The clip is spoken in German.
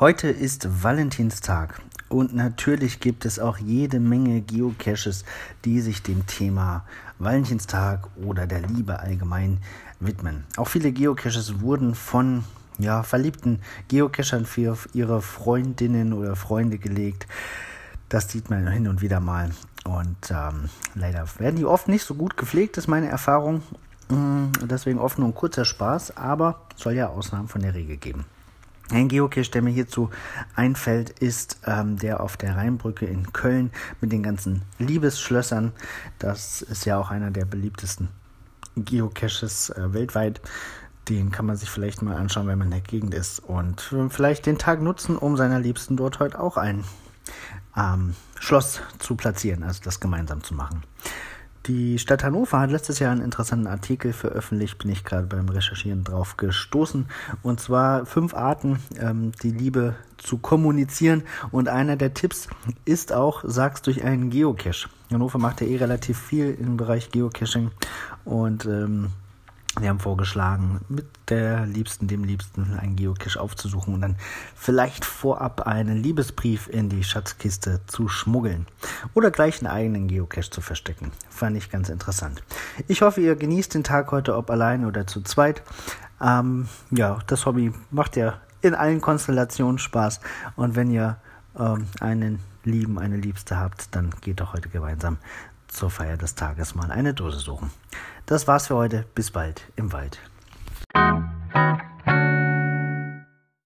Heute ist Valentinstag und natürlich gibt es auch jede Menge Geocaches, die sich dem Thema Valentinstag oder der Liebe allgemein widmen. Auch viele Geocaches wurden von ja, verliebten Geocachern für ihre Freundinnen oder Freunde gelegt. Das sieht man hin und wieder mal. Und ähm, leider werden die oft nicht so gut gepflegt, ist meine Erfahrung. Mm, deswegen oft nur ein kurzer Spaß, aber soll ja Ausnahmen von der Regel geben. Ein Geocache, der mir hierzu einfällt, ist ähm, der auf der Rheinbrücke in Köln mit den ganzen Liebesschlössern. Das ist ja auch einer der beliebtesten Geocaches äh, weltweit. Den kann man sich vielleicht mal anschauen, wenn man in der Gegend ist und vielleicht den Tag nutzen, um seiner Liebsten dort heute auch ein ähm, Schloss zu platzieren, also das gemeinsam zu machen. Die Stadt Hannover hat letztes Jahr einen interessanten Artikel veröffentlicht, bin ich gerade beim Recherchieren drauf gestoßen. Und zwar fünf Arten, ähm, die Liebe zu kommunizieren. Und einer der Tipps ist auch, sag's durch einen Geocache. Hannover macht ja eh relativ viel im Bereich Geocaching und ähm, wir haben vorgeschlagen, mit der Liebsten, dem Liebsten einen Geocache aufzusuchen und dann vielleicht vorab einen Liebesbrief in die Schatzkiste zu schmuggeln oder gleich einen eigenen Geocache zu verstecken. Fand ich ganz interessant. Ich hoffe, ihr genießt den Tag heute, ob allein oder zu zweit. Ähm, ja, das Hobby macht ja in allen Konstellationen Spaß und wenn ihr ähm, einen Lieben, eine Liebste habt, dann geht doch heute gemeinsam zur Feier des Tages mal eine Dose suchen. Das war's für heute. Bis bald im Wald.